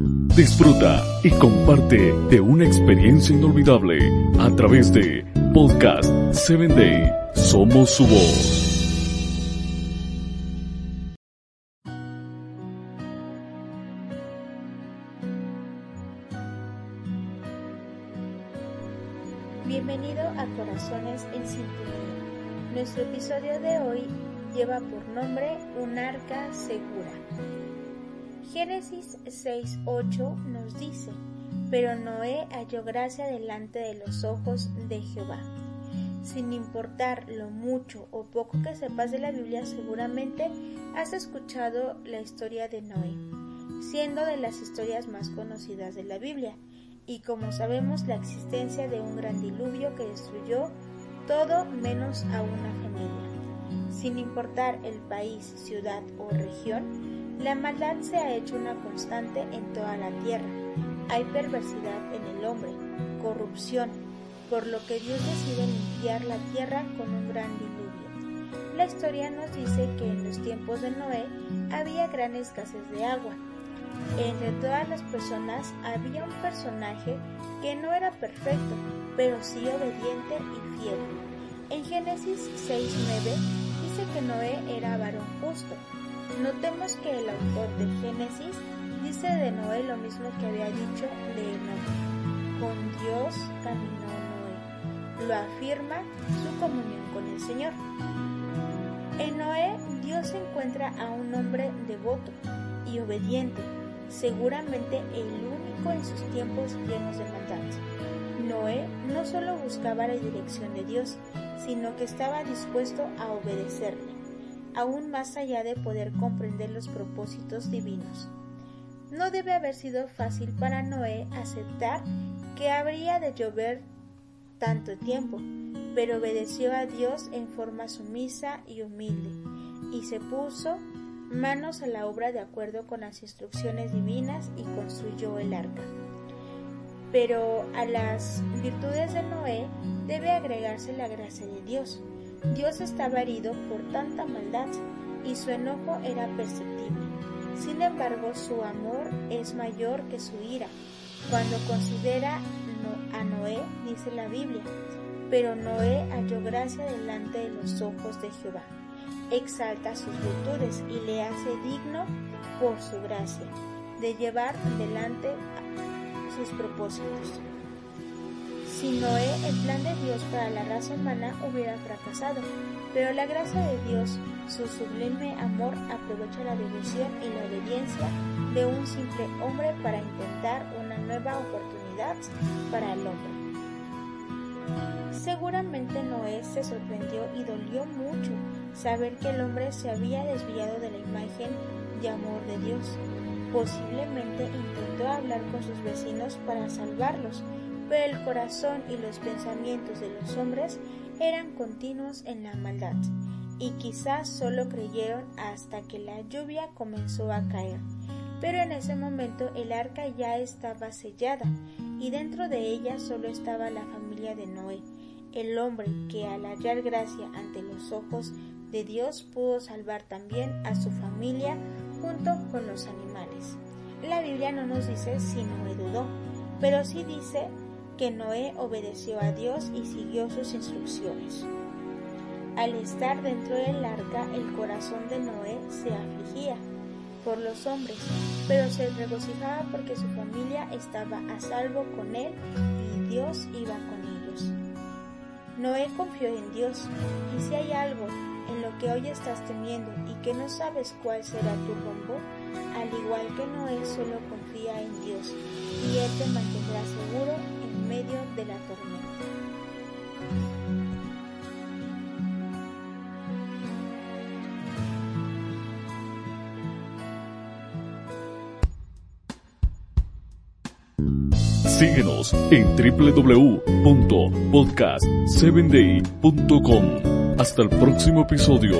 Disfruta y comparte de una experiencia inolvidable a través de Podcast 7 Day. Somos su voz. Bienvenido a Corazones en Sintonía. Nuestro episodio de hoy lleva por nombre Un arca segura. Génesis 6.8 nos dice, pero Noé halló gracia delante de los ojos de Jehová. Sin importar lo mucho o poco que sepas de la Biblia, seguramente has escuchado la historia de Noé, siendo de las historias más conocidas de la Biblia y como sabemos la existencia de un gran diluvio que destruyó todo menos a una familia. Sin importar el país, ciudad o región, la maldad se ha hecho una constante en toda la tierra. Hay perversidad en el hombre, corrupción, por lo que Dios decide limpiar la tierra con un gran diluvio. La historia nos dice que en los tiempos de Noé había gran escasez de agua, entre todas las personas había un personaje que no era perfecto, pero sí obediente y fiel. En Génesis 6.9 dice que Noé era varón justo. Notemos que el autor de Génesis dice de Noé lo mismo que había dicho de Enoch. Con Dios caminó Noé. Lo afirma su comunión con el Señor. En Noé Dios encuentra a un hombre devoto y obediente seguramente el único en sus tiempos llenos de maldad. Noé no solo buscaba la dirección de Dios, sino que estaba dispuesto a obedecerle, aún más allá de poder comprender los propósitos divinos. No debe haber sido fácil para Noé aceptar que habría de llover tanto tiempo, pero obedeció a Dios en forma sumisa y humilde, y se puso manos a la obra de acuerdo con las instrucciones divinas y construyó el arca. Pero a las virtudes de Noé debe agregarse la gracia de Dios. Dios estaba herido por tanta maldad y su enojo era perceptible. Sin embargo, su amor es mayor que su ira. Cuando considera a Noé, dice la Biblia, pero Noé halló gracia delante de los ojos de Jehová exalta sus virtudes y le hace digno por su gracia de llevar adelante sus propósitos. Si Noé, el plan de Dios para la raza humana hubiera fracasado, pero la gracia de Dios, su sublime amor, aprovecha la devoción y la obediencia de un simple hombre para intentar una nueva oportunidad para el hombre. Seguramente Noé se sorprendió y dolió mucho saber que el hombre se había desviado de la imagen de amor de Dios. Posiblemente intentó hablar con sus vecinos para salvarlos, el corazón y los pensamientos de los hombres eran continuos en la maldad, y quizás solo creyeron hasta que la lluvia comenzó a caer. Pero en ese momento el arca ya estaba sellada, y dentro de ella solo estaba la familia de Noé, el hombre que al hallar gracia ante los ojos de Dios pudo salvar también a su familia junto con los animales. La Biblia no nos dice si Noé dudó, pero sí dice que Noé obedeció a Dios y siguió sus instrucciones. Al estar dentro del arca, el corazón de Noé se afligía por los hombres, pero se regocijaba porque su familia estaba a salvo con él y Dios iba con ellos. Noé confió en Dios, y si hay algo en lo que hoy estás temiendo y que no sabes cuál será tu rumbo, al igual que Noé solo confía en Dios y Él te mantendrá seguro medio de la tormenta. Síguenos en www.podcast7day.com. Hasta el próximo episodio.